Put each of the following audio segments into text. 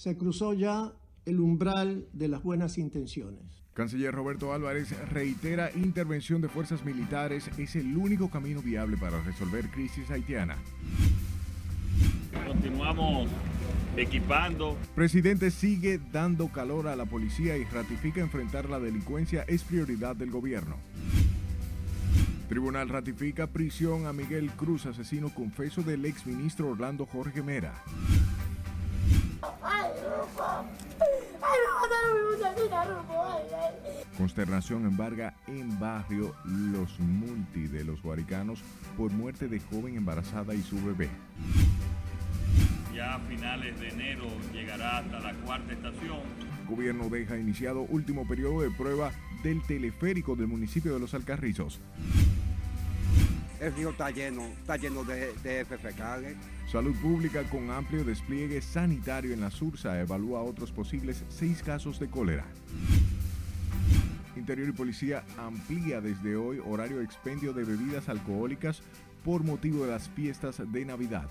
Se cruzó ya el umbral de las buenas intenciones. Canciller Roberto Álvarez reitera intervención de fuerzas militares es el único camino viable para resolver crisis haitiana. Continuamos equipando. Presidente sigue dando calor a la policía y ratifica enfrentar la delincuencia es prioridad del gobierno. Tribunal ratifica prisión a Miguel Cruz, asesino confeso del exministro Orlando Jorge Mera. Consternación embarga en barrio Los Multi de los Guaricanos por muerte de joven embarazada y su bebé. Ya a finales de enero llegará hasta la cuarta estación. Gobierno deja iniciado último periodo de prueba del teleférico del municipio de Los Alcarrizos. El río está lleno, está lleno de, de fecales. Salud Pública con amplio despliegue sanitario en la Sursa evalúa otros posibles seis casos de cólera. Interior y Policía amplía desde hoy horario expendio de bebidas alcohólicas por motivo de las fiestas de Navidad.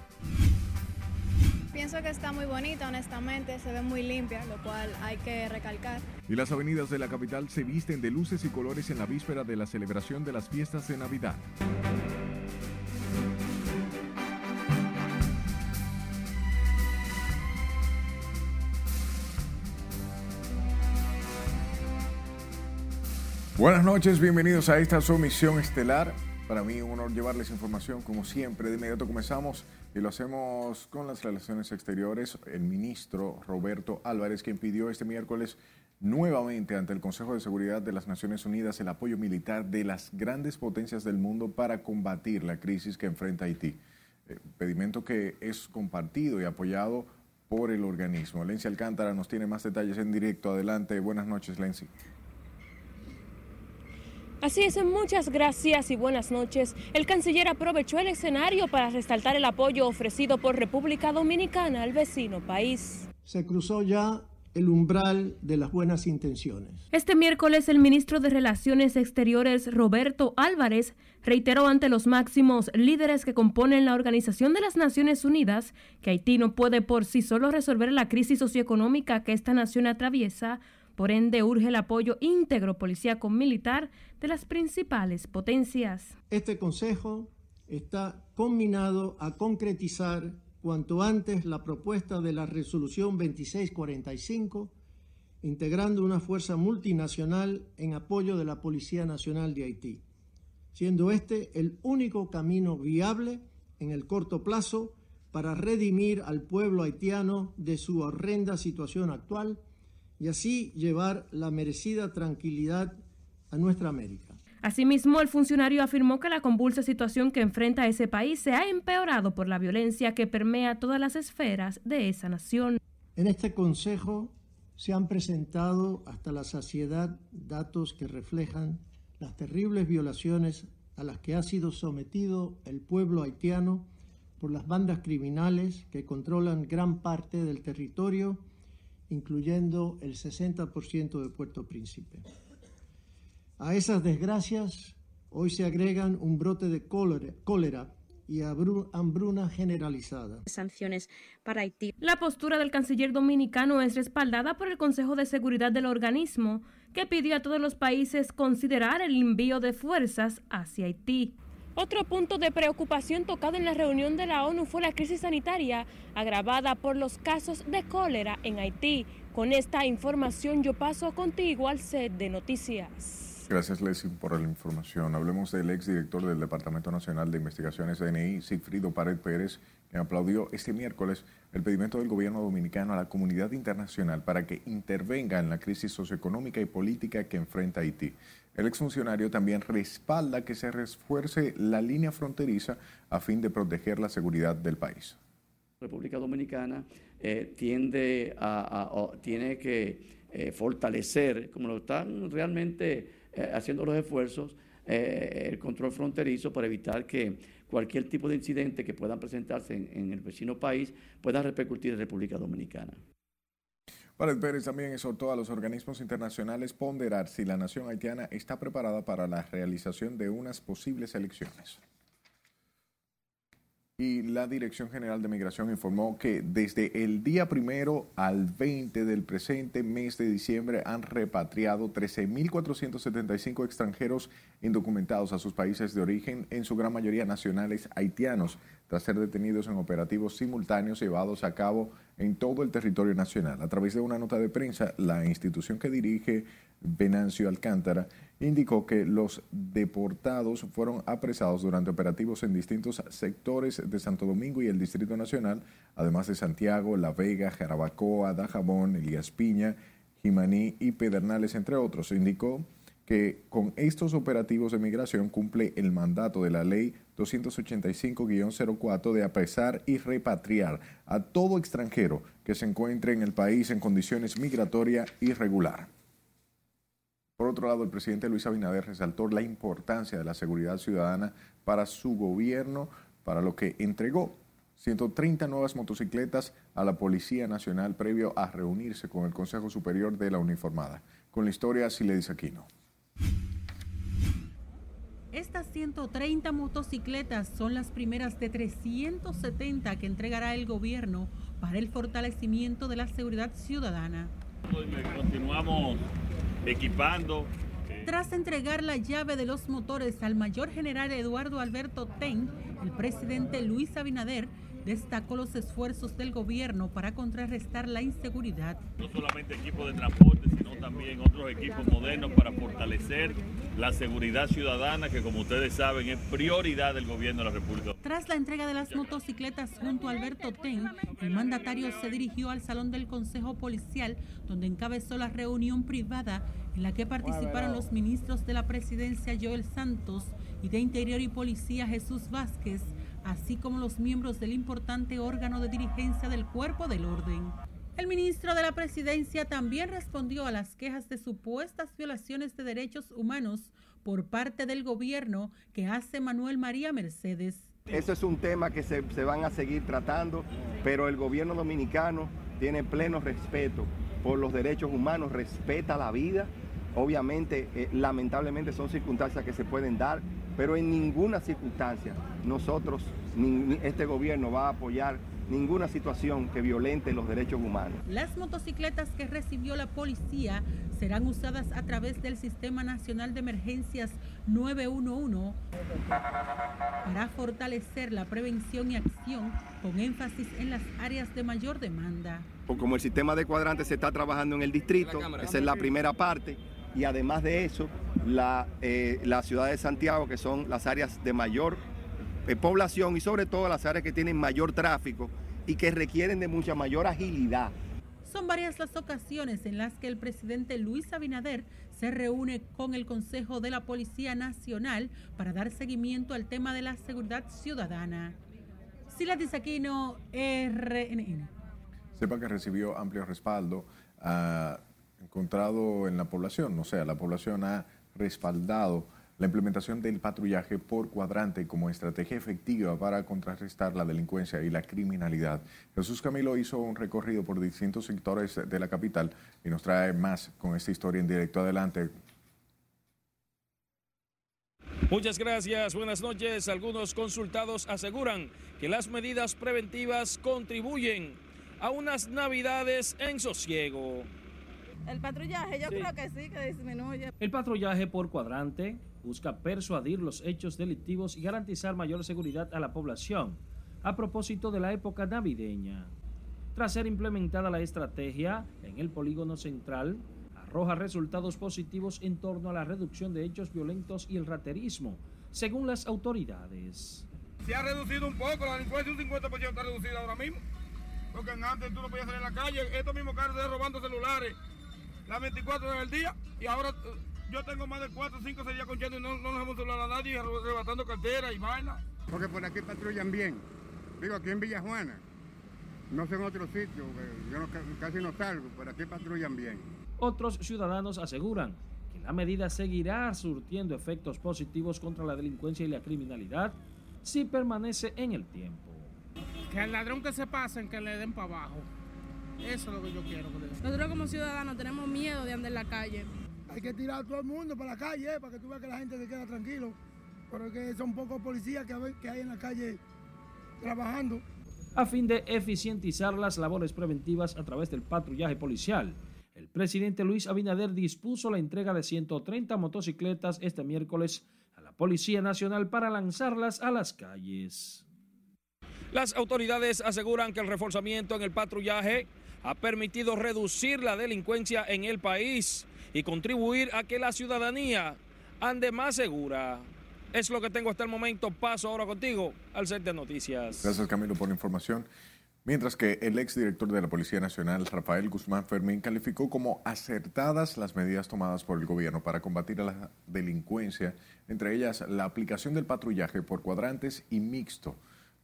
Pienso que está muy bonita, honestamente, se ve muy limpia, lo cual hay que recalcar. Y las avenidas de la capital se visten de luces y colores en la víspera de la celebración de las fiestas de Navidad. Buenas noches, bienvenidos a esta sumisión estelar. Para mí un honor llevarles información como siempre. De inmediato comenzamos y lo hacemos con las relaciones exteriores. El ministro Roberto Álvarez, quien pidió este miércoles nuevamente ante el Consejo de Seguridad de las Naciones Unidas el apoyo militar de las grandes potencias del mundo para combatir la crisis que enfrenta Haití. Eh, pedimento que es compartido y apoyado por el organismo. Lency Alcántara nos tiene más detalles en directo. Adelante, buenas noches, Lency. Así es, muchas gracias y buenas noches. El canciller aprovechó el escenario para resaltar el apoyo ofrecido por República Dominicana al vecino país. Se cruzó ya el umbral de las buenas intenciones. Este miércoles el ministro de Relaciones Exteriores Roberto Álvarez reiteró ante los máximos líderes que componen la Organización de las Naciones Unidas que Haití no puede por sí solo resolver la crisis socioeconómica que esta nación atraviesa, por ende, urge el apoyo íntegro policíaco militar de las principales potencias. Este Consejo está combinado a concretizar cuanto antes la propuesta de la resolución 2645, integrando una fuerza multinacional en apoyo de la Policía Nacional de Haití, siendo este el único camino viable en el corto plazo para redimir al pueblo haitiano de su horrenda situación actual y así llevar la merecida tranquilidad a nuestra América. Asimismo, el funcionario afirmó que la convulsa situación que enfrenta ese país se ha empeorado por la violencia que permea todas las esferas de esa nación. En este Consejo se han presentado hasta la saciedad datos que reflejan las terribles violaciones a las que ha sido sometido el pueblo haitiano por las bandas criminales que controlan gran parte del territorio incluyendo el 60% de Puerto Príncipe. A esas desgracias hoy se agregan un brote de cólera, y hambruna generalizada. Sanciones para Haití. La postura del canciller dominicano es respaldada por el Consejo de Seguridad del organismo, que pidió a todos los países considerar el envío de fuerzas hacia Haití. Otro punto de preocupación tocado en la reunión de la ONU fue la crisis sanitaria agravada por los casos de cólera en Haití. Con esta información yo paso contigo al set de noticias. Gracias, Leslie, por la información. Hablemos del exdirector del Departamento Nacional de Investigaciones DNI, Sigfrido Pared Pérez, aplaudió este miércoles el pedimento del gobierno dominicano a la comunidad internacional para que intervenga en la crisis socioeconómica y política que enfrenta Haití. El exfuncionario también respalda que se refuerce la línea fronteriza a fin de proteger la seguridad del país. República Dominicana eh, tiende a, tiene que eh, fortalecer, como lo están realmente eh, haciendo los esfuerzos, el control fronterizo para evitar que cualquier tipo de incidente que pueda presentarse en, en el vecino país pueda repercutir en República Dominicana. Pared Pérez también exhortó a los organismos internacionales ponderar si la nación haitiana está preparada para la realización de unas posibles elecciones. Y la Dirección General de Migración informó que desde el día primero al 20 del presente mes de diciembre han repatriado 13.475 extranjeros indocumentados a sus países de origen, en su gran mayoría nacionales haitianos, tras ser detenidos en operativos simultáneos llevados a cabo en todo el territorio nacional. A través de una nota de prensa, la institución que dirige Venancio Alcántara indicó que los deportados fueron apresados durante operativos en distintos sectores de Santo Domingo y el Distrito Nacional, además de Santiago, La Vega, Jarabacoa, Dajabón, Elías Piña, Jimaní y Pedernales, entre otros. Indicó que con estos operativos de migración cumple el mandato de la ley 285-04 de apresar y repatriar a todo extranjero que se encuentre en el país en condiciones migratorias irregular. Por otro lado, el presidente Luis Abinader resaltó la importancia de la seguridad ciudadana para su gobierno, para lo que entregó 130 nuevas motocicletas a la Policía Nacional previo a reunirse con el Consejo Superior de la Uniformada. Con la historia, Siledis Aquino. Estas 130 motocicletas son las primeras de 370 que entregará el gobierno para el fortalecimiento de la seguridad ciudadana. Continuamos equipando. Tras entregar la llave de los motores al mayor general Eduardo Alberto Ten, el presidente Luis Abinader destacó los esfuerzos del gobierno para contrarrestar la inseguridad. No solamente equipos de transporte, sino también otros equipos modernos para fortalecer la seguridad ciudadana, que como ustedes saben es prioridad del gobierno de la República. Tras la entrega de las motocicletas junto a Alberto Ten, el mandatario se dirigió al salón del Consejo Policial, donde encabezó la reunión privada en la que participaron los ministros de la presidencia Joel Santos y de Interior y Policía Jesús Vázquez, así como los miembros del importante órgano de dirigencia del Cuerpo del Orden. El ministro de la Presidencia también respondió a las quejas de supuestas violaciones de derechos humanos por parte del gobierno que hace Manuel María Mercedes. Eso es un tema que se, se, van a seguir tratando, pero el gobierno dominicano tiene pleno respeto por los derechos humanos, respeta la vida. Obviamente, eh, lamentablemente son circunstancias que se pueden dar, pero en ninguna circunstancia nosotros, ni, este gobierno va a apoyar ninguna situación que violente los derechos humanos. Las motocicletas que recibió la policía serán usadas a través del Sistema Nacional de Emergencias 911 para fortalecer la prevención y acción con énfasis en las áreas de mayor demanda. Como el sistema de cuadrantes se está trabajando en el distrito, esa es la primera parte, y además de eso, la, eh, la ciudad de Santiago, que son las áreas de mayor eh, población y sobre todo las áreas que tienen mayor tráfico y que requieren de mucha mayor agilidad. Son varias las ocasiones en las que el presidente Luis Abinader se reúne con el Consejo de la Policía Nacional para dar seguimiento al tema de la seguridad ciudadana. Sila Aquino, RNN. Sepa que recibió amplio respaldo uh, encontrado en la población, o sea, la población ha respaldado la implementación del patrullaje por cuadrante como estrategia efectiva para contrarrestar la delincuencia y la criminalidad. Jesús Camilo hizo un recorrido por distintos sectores de la capital y nos trae más con esta historia en directo. Adelante. Muchas gracias, buenas noches. Algunos consultados aseguran que las medidas preventivas contribuyen a unas navidades en sosiego. El patrullaje, yo sí. creo que sí, que disminuye. El patrullaje por cuadrante busca persuadir los hechos delictivos y garantizar mayor seguridad a la población a propósito de la época navideña. Tras ser implementada la estrategia en el polígono central, arroja resultados positivos en torno a la reducción de hechos violentos y el raterismo, según las autoridades. Se ha reducido un poco, la delincuencia un 50% está reducida ahora mismo. Porque antes tú no podías salir en la calle, estos mismos carros de robando celulares las 24 horas del día y ahora yo tengo más de 4 o 5 días conchando y no, no nos hemos celular a nadie arrebatando cartera y vaina. Porque por aquí patrullan bien. Digo, aquí en Villajuana. No sé en otro sitio, yo no, casi no salgo, pero aquí patrullan bien. Otros ciudadanos aseguran que la medida seguirá surtiendo efectos positivos contra la delincuencia y la criminalidad si permanece en el tiempo. Que al ladrón que se pasen, que le den para abajo. Eso es lo que yo quiero. Nosotros como ciudadanos tenemos miedo de andar en la calle. Hay que tirar a todo el mundo para la calle, eh, para que tú veas que la gente se queda tranquilo. Porque son pocos policías que, que hay en la calle trabajando. A fin de eficientizar las labores preventivas a través del patrullaje policial, el presidente Luis Abinader dispuso la entrega de 130 motocicletas este miércoles a la Policía Nacional para lanzarlas a las calles. Las autoridades aseguran que el reforzamiento en el patrullaje ha permitido reducir la delincuencia en el país y contribuir a que la ciudadanía ande más segura. Es lo que tengo hasta el momento. Paso ahora contigo al set de noticias. Gracias Camilo por la información. Mientras que el exdirector de la Policía Nacional, Rafael Guzmán Fermín, calificó como acertadas las medidas tomadas por el gobierno para combatir a la delincuencia, entre ellas la aplicación del patrullaje por cuadrantes y mixto,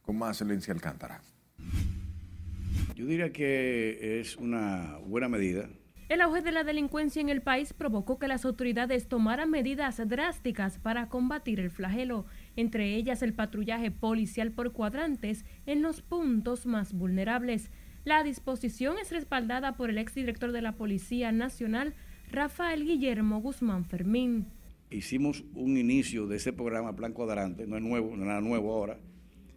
con más Lencia Alcántara. Yo diría que es una buena medida. El auge de la delincuencia en el país provocó que las autoridades tomaran medidas drásticas para combatir el flagelo, entre ellas el patrullaje policial por cuadrantes en los puntos más vulnerables. La disposición es respaldada por el exdirector de la Policía Nacional, Rafael Guillermo Guzmán Fermín. Hicimos un inicio de ese programa Plan Cuadrante, no es nuevo, no es nada nuevo ahora,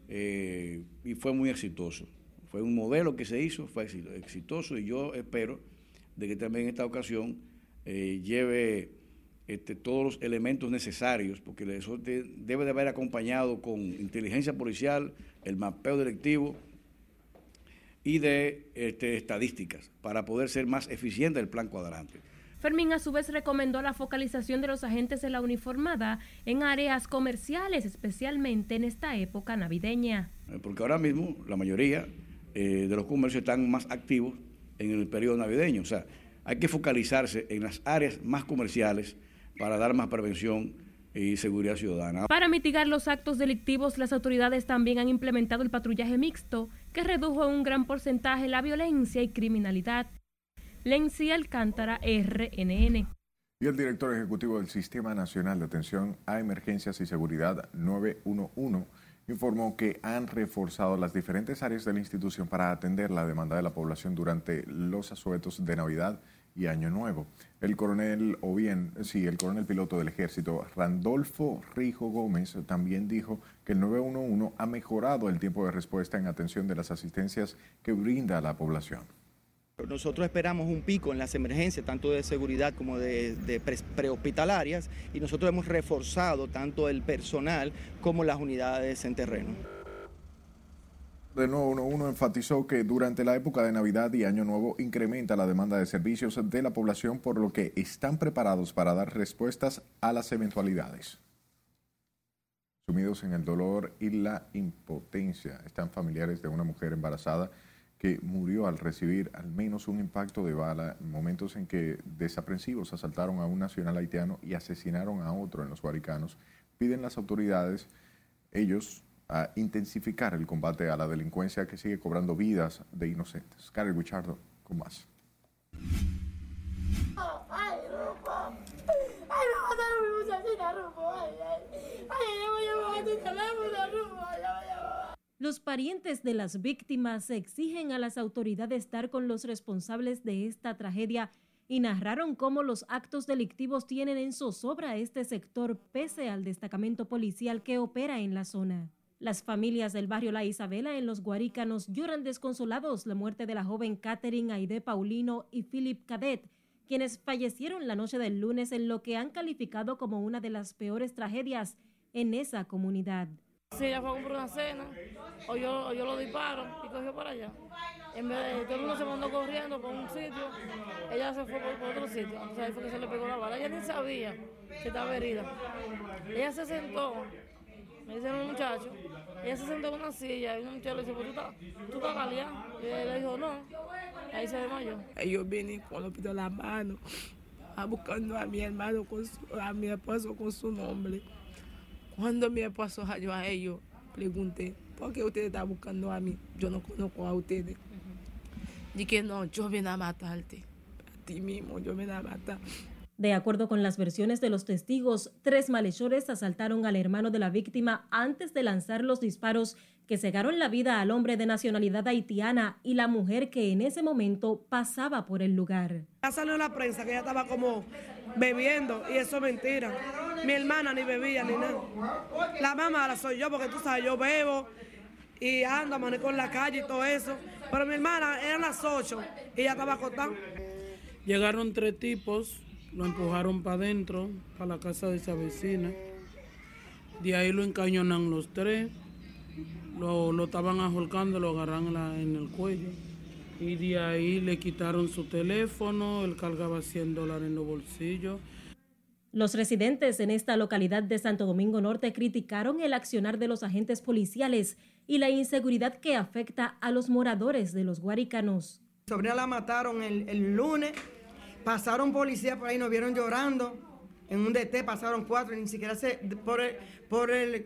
eh, y fue muy exitoso. Fue un modelo que se hizo, fue exitoso y yo espero de que también en esta ocasión eh, lleve este, todos los elementos necesarios, porque eso debe de haber acompañado con inteligencia policial, el mapeo directivo y de este, estadísticas para poder ser más eficiente el plan cuadrante. Fermín a su vez recomendó la focalización de los agentes de la uniformada en áreas comerciales, especialmente en esta época navideña. Eh, porque ahora mismo la mayoría eh, de los comercios están más activos en el periodo navideño. O sea, hay que focalizarse en las áreas más comerciales para dar más prevención y seguridad ciudadana. Para mitigar los actos delictivos, las autoridades también han implementado el patrullaje mixto, que redujo en un gran porcentaje la violencia y criminalidad. Lenzi Alcántara, RNN. Y el director ejecutivo del Sistema Nacional de Atención a Emergencias y Seguridad 911 informó que han reforzado las diferentes áreas de la institución para atender la demanda de la población durante los asuetos de Navidad y Año Nuevo. El coronel, o bien, sí, el coronel piloto del ejército, Randolfo Rijo Gómez, también dijo que el 911 ha mejorado el tiempo de respuesta en atención de las asistencias que brinda a la población. Nosotros esperamos un pico en las emergencias, tanto de seguridad como de, prehospitalarias, y nosotros hemos reforzado tanto el personal como las unidades en terreno. De nuevo, uno, enfatizó que durante la época de Navidad y Año Nuevo incrementa la demanda de servicios de la población, por lo que están preparados para dar respuestas a las eventualidades. Sumidos en el dolor y la impotencia están familiares de una mujer embarazada que murió al recibir al menos un impacto de bala en momentos en que desaprensivos asaltaron a un nacional haitiano y asesinaron a otro en los Guaricanos. Piden las autoridades, ellos, a intensificar el combate a la delincuencia que sigue cobrando vidas de inocentes. Karen Guichardo, con más. Los parientes de las víctimas exigen a las autoridades dar con los responsables de esta tragedia y narraron cómo los actos delictivos tienen en zozobra este sector pese al destacamento policial que opera en la zona. Las familias del barrio La Isabela en los Guarícanos lloran desconsolados la muerte de la joven Catherine Aide Paulino y Philip Cadet, quienes fallecieron la noche del lunes en lo que han calificado como una de las peores tragedias en esa comunidad. Sí, ella fue a comprar una cena, o yo, yo lo disparo y cogió para allá. En vez de todo el mundo se mandó corriendo por un sitio, ella se fue por, otro sitio. Entonces ahí fue que se le pegó la bala. Ella ni sabía que estaba herida. Ella se sentó, me dice un muchacho, ella se sentó en una silla y un muchacho le dice, ¿tú estás, tú estás Y ella dijo, no. Ahí se desmayó. Ellos vienen con los pies la mano, buscando a mi hermano, con a mi esposo con su nombre. Cuando mi esposo halló a ellos, pregunté, ¿por qué ustedes están buscando a mí? Yo no conozco a ustedes. Dije, no, yo vine a matarte. A ti mismo, yo vine a matar. De acuerdo con las versiones de los testigos, tres malhechores asaltaron al hermano de la víctima antes de lanzar los disparos que cegaron la vida al hombre de nacionalidad haitiana y la mujer que en ese momento pasaba por el lugar. Ya salió la prensa que ella estaba como bebiendo y eso es mentira. Mi hermana ni bebía ni nada. La mamá la soy yo porque tú sabes, yo bebo y ando, amanezco en la calle y todo eso. Pero mi hermana eran las 8 y ella estaba acostada. Llegaron tres tipos, lo empujaron para adentro, para la casa de esa vecina. De ahí lo encañonan los tres, lo, lo estaban ajolcando, lo agarran en, la- en el cuello. Y de ahí le quitaron su teléfono, él cargaba 100 dólares en los bolsillos. Los residentes en esta localidad de Santo Domingo Norte criticaron el accionar de los agentes policiales y la inseguridad que afecta a los moradores de los guaricanos. Sobrina la mataron el, el lunes, pasaron policías por ahí, nos vieron llorando. En un DT pasaron cuatro, ni siquiera se, por el, por el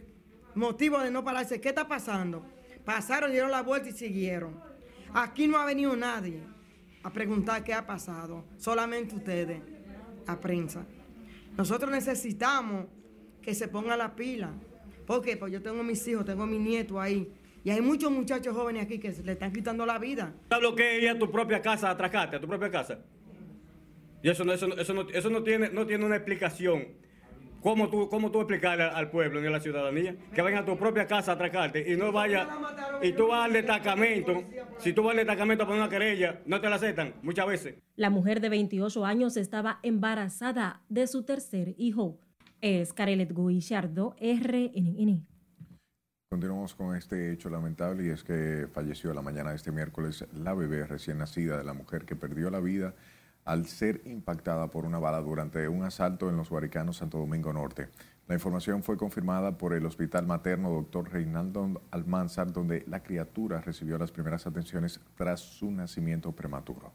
motivo de no pararse. ¿Qué está pasando? Pasaron, dieron la vuelta y siguieron. Aquí no ha venido nadie a preguntar qué ha pasado, solamente ustedes, la prensa. Nosotros necesitamos que se ponga la pila. ¿Por qué? Pues yo tengo mis hijos, tengo mis nietos ahí. Y hay muchos muchachos jóvenes aquí que se le están quitando la vida. ¿Sabes que a tu propia casa a atracarte, a tu propia casa? Y eso no, eso eso no, eso no tiene, no tiene una explicación. ¿Cómo tú, cómo tú explicarle al pueblo ni a la ciudadanía que vayan a tu propia casa a atracarte y no vaya y tú vas al destacamento? Si tú vas al destacamento a poner una querella, no te la aceptan muchas veces. La mujer de 28 años estaba embarazada de su tercer hijo. Es Carelet Guillardo, RNN. Continuamos con este hecho lamentable y es que falleció la mañana de este miércoles la bebé recién nacida de la mujer que perdió la vida al ser impactada por una bala durante un asalto en los Guaricanos Santo Domingo Norte. La información fue confirmada por el Hospital Materno Dr. Reinaldo Almanzar, donde la criatura recibió las primeras atenciones tras su nacimiento prematuro.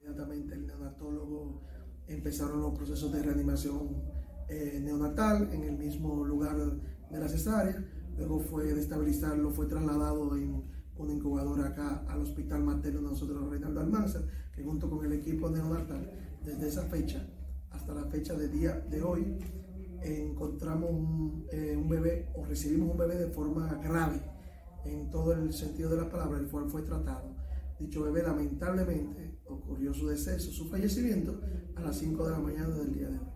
Inmediatamente el neonatólogo empezaron los procesos de reanimación eh, neonatal en el mismo lugar de la cesárea. Luego fue de estabilizarlo, fue trasladado en una incubadora acá al hospital materno de nosotros, Reinaldo Almanzar, que junto con el equipo neonatal, desde esa fecha hasta la fecha de día de hoy, encontramos un, eh, un bebé o recibimos un bebé de forma grave en todo el sentido de la palabra, el cual fue tratado. Dicho bebé lamentablemente ocurrió su deceso, su fallecimiento a las 5 de la mañana del día de hoy.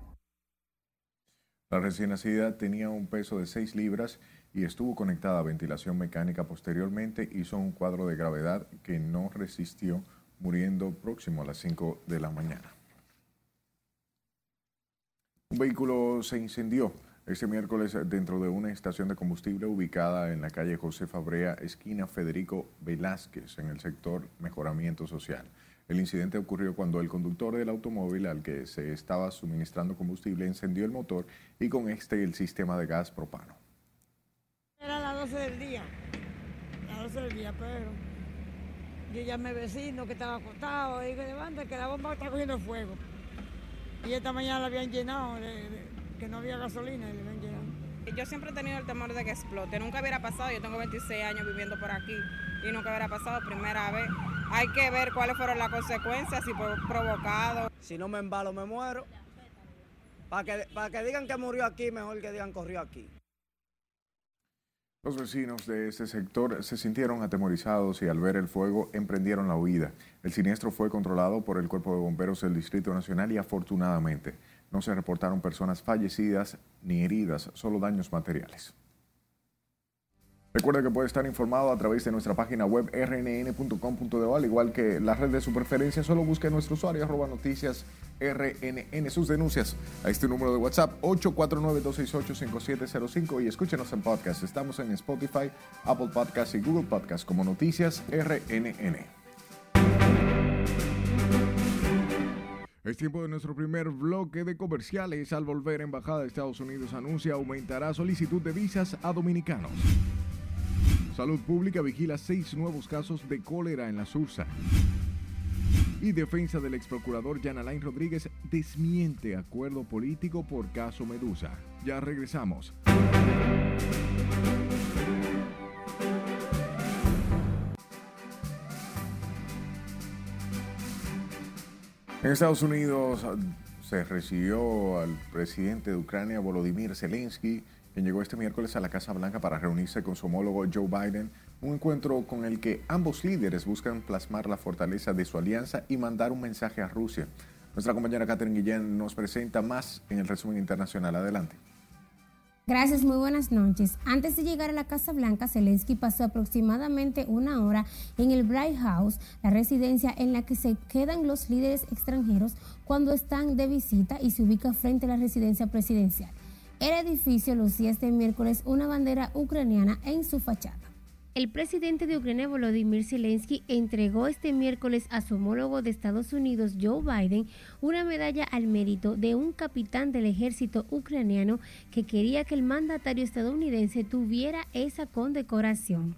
La recién nacida tenía un peso de 6 libras y estuvo conectada a ventilación mecánica. Posteriormente hizo un cuadro de gravedad que no resistió, muriendo próximo a las 5 de la mañana. Un vehículo se incendió este miércoles dentro de una estación de combustible ubicada en la calle José Fabrea, esquina Federico Velázquez, en el sector Mejoramiento Social. El incidente ocurrió cuando el conductor del automóvil al que se estaba suministrando combustible encendió el motor y con este el sistema de gas propano. Era las 12 del día, las 12 del día, pero yo llamé al vecino que estaba acostado y que levanta que la bomba está cogiendo fuego. Y esta mañana la habían llenado, de- de- que no había gasolina y la habían llenado. Yo siempre he tenido el temor de que explote. Nunca hubiera pasado. Yo tengo 26 años viviendo por aquí y nunca hubiera pasado primera vez. Hay que ver cuáles fueron las consecuencias, si fue provocado. Si no me embalo, me muero. Para que, para que digan que murió aquí, mejor que digan corrió aquí. Los vecinos de este sector se sintieron atemorizados y al ver el fuego emprendieron la huida. El siniestro fue controlado por el Cuerpo de Bomberos del Distrito Nacional y afortunadamente no se reportaron personas fallecidas ni heridas, solo daños materiales. Recuerda que puede estar informado a través de nuestra página web rnn.com.de, al igual que la red de su preferencia, solo busque nuestro usuario arroba noticias rnn sus denuncias a este número de WhatsApp 849-268-5705 y escúchenos en podcast. Estamos en Spotify, Apple Podcasts y Google Podcasts como Noticias RNN. Es tiempo de nuestro primer bloque de comerciales. Al volver, Embajada de Estados Unidos anuncia aumentará solicitud de visas a dominicanos. Salud Pública vigila seis nuevos casos de cólera en la Sursa. Y defensa del ex procurador Jan Alain Rodríguez desmiente acuerdo político por caso Medusa. Ya regresamos. En Estados Unidos se recibió al presidente de Ucrania, Volodymyr Zelensky, quien llegó este miércoles a la Casa Blanca para reunirse con su homólogo Joe Biden, un encuentro con el que ambos líderes buscan plasmar la fortaleza de su alianza y mandar un mensaje a Rusia. Nuestra compañera Catherine Guillén nos presenta más en el resumen internacional. Adelante. Gracias, muy buenas noches. Antes de llegar a la Casa Blanca, Zelensky pasó aproximadamente una hora en el Bright House, la residencia en la que se quedan los líderes extranjeros cuando están de visita y se ubica frente a la residencia presidencial. El edificio lucía este miércoles una bandera ucraniana en su fachada. El presidente de Ucrania, Volodymyr Zelensky, entregó este miércoles a su homólogo de Estados Unidos, Joe Biden, una medalla al mérito de un capitán del ejército ucraniano que quería que el mandatario estadounidense tuviera esa condecoración.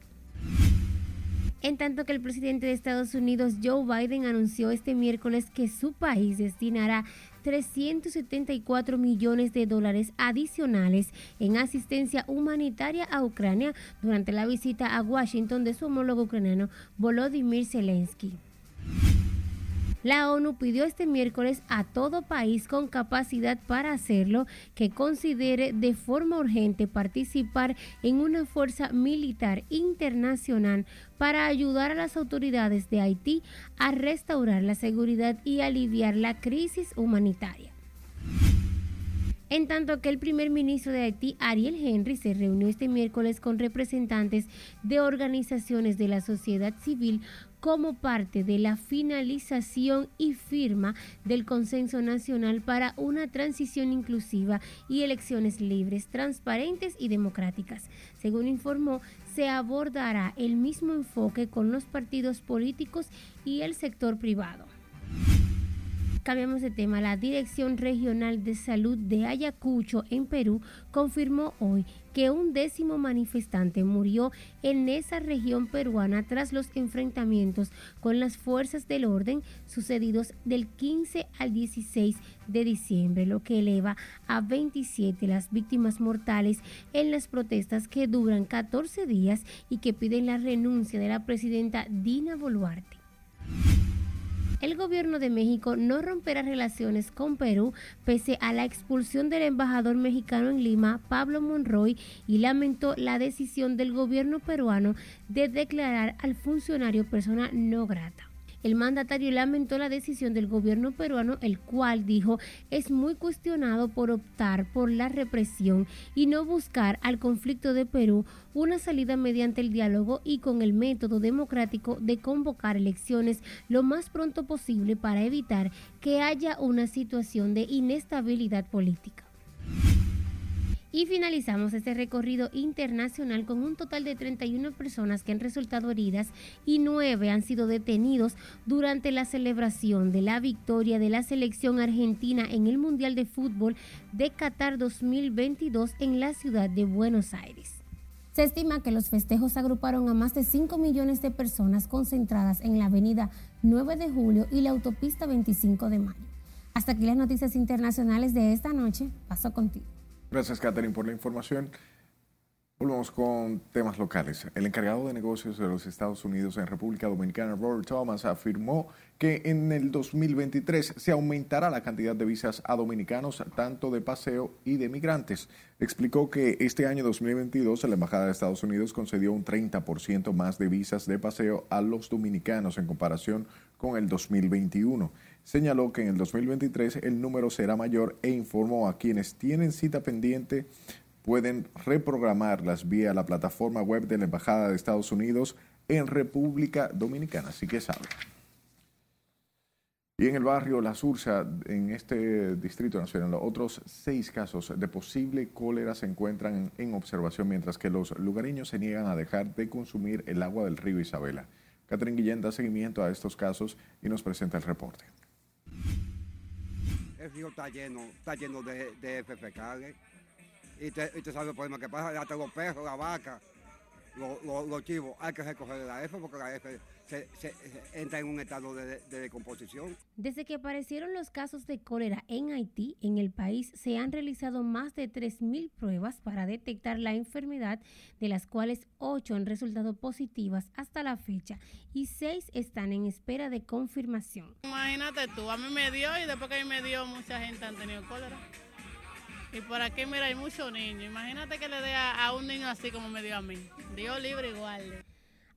En tanto que el presidente de Estados Unidos, Joe Biden, anunció este miércoles que su país destinará 374 millones de dólares adicionales en asistencia humanitaria a Ucrania durante la visita a Washington de su homólogo ucraniano Volodymyr Zelensky. La ONU pidió este miércoles a todo país con capacidad para hacerlo que considere de forma urgente participar en una fuerza militar internacional para ayudar a las autoridades de Haití a restaurar la seguridad y aliviar la crisis humanitaria. En tanto que el primer ministro de Haití, Ariel Henry, se reunió este miércoles con representantes de organizaciones de la sociedad civil como parte de la finalización y firma del Consenso Nacional para una transición inclusiva y elecciones libres, transparentes y democráticas. Según informó, se abordará el mismo enfoque con los partidos políticos y el sector privado. Cambiamos de tema. La Dirección Regional de Salud de Ayacucho, en Perú, confirmó hoy que un décimo manifestante murió en esa región peruana tras los enfrentamientos con las fuerzas del orden sucedidos del 15 al 16 de diciembre, lo que eleva a 27 las víctimas mortales en las protestas que duran 14 días y que piden la renuncia de la presidenta Dina Boluarte el gobierno de México no romperá relaciones con Perú pese a la expulsión del embajador mexicano en Lima, Pablo Monroy, y lamentó la decisión del gobierno peruano de declarar al funcionario persona no grata. El mandatario lamentó la decisión del gobierno peruano, el cual dijo es muy cuestionado por optar por la represión y no buscar al conflicto de Perú una salida mediante el diálogo y con el método democrático de convocar elecciones lo más pronto posible para evitar que haya una situación de inestabilidad política. Y finalizamos este recorrido internacional con un total de 31 personas que han resultado heridas y 9 han sido detenidos durante la celebración de la victoria de la selección argentina en el Mundial de Fútbol de Qatar 2022 en la ciudad de Buenos Aires. Se estima que los festejos agruparon a más de 5 millones de personas concentradas en la avenida 9 de julio y la autopista 25 de mayo. Hasta aquí las noticias internacionales de esta noche. Paso contigo. Gracias, Catherine, por la información. Volvemos con temas locales. El encargado de negocios de los Estados Unidos en República Dominicana, Robert Thomas, afirmó que en el 2023 se aumentará la cantidad de visas a dominicanos, tanto de paseo y de migrantes. Explicó que este año 2022 la Embajada de Estados Unidos concedió un 30% más de visas de paseo a los dominicanos en comparación con el 2021. Señaló que en el 2023 el número será mayor e informó a quienes tienen cita pendiente pueden reprogramarlas vía la plataforma web de la Embajada de Estados Unidos en República Dominicana. Así que saben. Y en el barrio La Sursa, en este distrito nacional, otros seis casos de posible cólera se encuentran en observación, mientras que los lugareños se niegan a dejar de consumir el agua del río Isabela. Catherine Guillén da seguimiento a estos casos y nos presenta el reporte. El río está lleno, está lleno de, de FFK. Y te, y te sabe el problema que pasa, hasta los perros, la vaca, los, los, los chivos, hay que recoger la F porque la F se, se, se entra en un estado de, de, decomposición. Desde que aparecieron los casos de cólera en Haití, en el país se han realizado más de 3.000 pruebas para detectar la enfermedad, de las cuales 8 han resultado positivas hasta la fecha y 6 están en espera de confirmación. Imagínate tú, a mí me dio y después que a mí me dio, mucha gente han tenido cólera. Y por aquí, mira, hay muchos niños. Imagínate que le dé a, a un niño así como me dio a mí. Dios libre igual.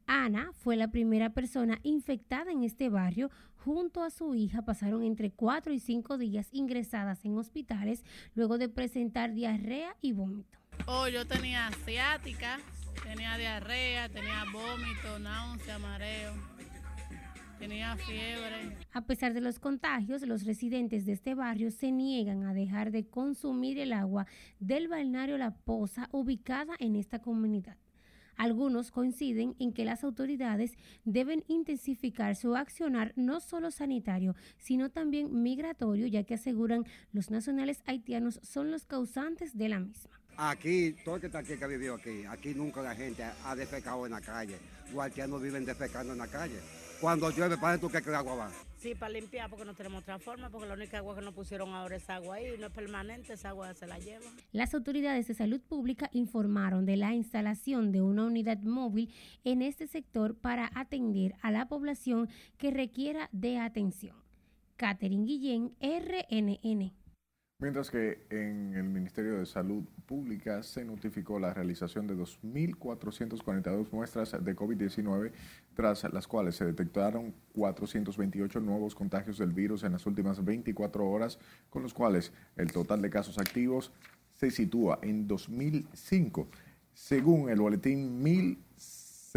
Ana fue la primera persona infectada en este barrio. Junto a su hija pasaron entre 4 y 5 días ingresadas en hospitales luego de presentar diarrea y vómito. Oh, yo tenía asiática, tenía diarrea, tenía vómito, náusea, mareo, tenía fiebre. A pesar de los contagios, los residentes de este barrio se niegan a dejar de consumir el agua del balneario La Poza ubicada en esta comunidad. Algunos coinciden en que las autoridades deben intensificar su accionar no solo sanitario, sino también migratorio, ya que aseguran los nacionales haitianos son los causantes de la misma. Aquí, todo el que está aquí, que ha vivido aquí, aquí nunca la gente ha defecado en la calle. Los haitianos viven defecando en la calle. Cuando llueve, ¿para tú que el agua va? Sí, para limpiar, porque no tenemos otra forma, porque la única agua que nos pusieron ahora es agua ahí, no es permanente, esa agua se la llevan. Las autoridades de salud pública informaron de la instalación de una unidad móvil en este sector para atender a la población que requiera de atención. Catherine Guillén, RNN. Mientras que en el Ministerio de Salud Pública se notificó la realización de 2.442 muestras de COVID-19, tras las cuales se detectaron 428 nuevos contagios del virus en las últimas 24 horas, con los cuales el total de casos activos se sitúa en 2005. Según el boletín 1000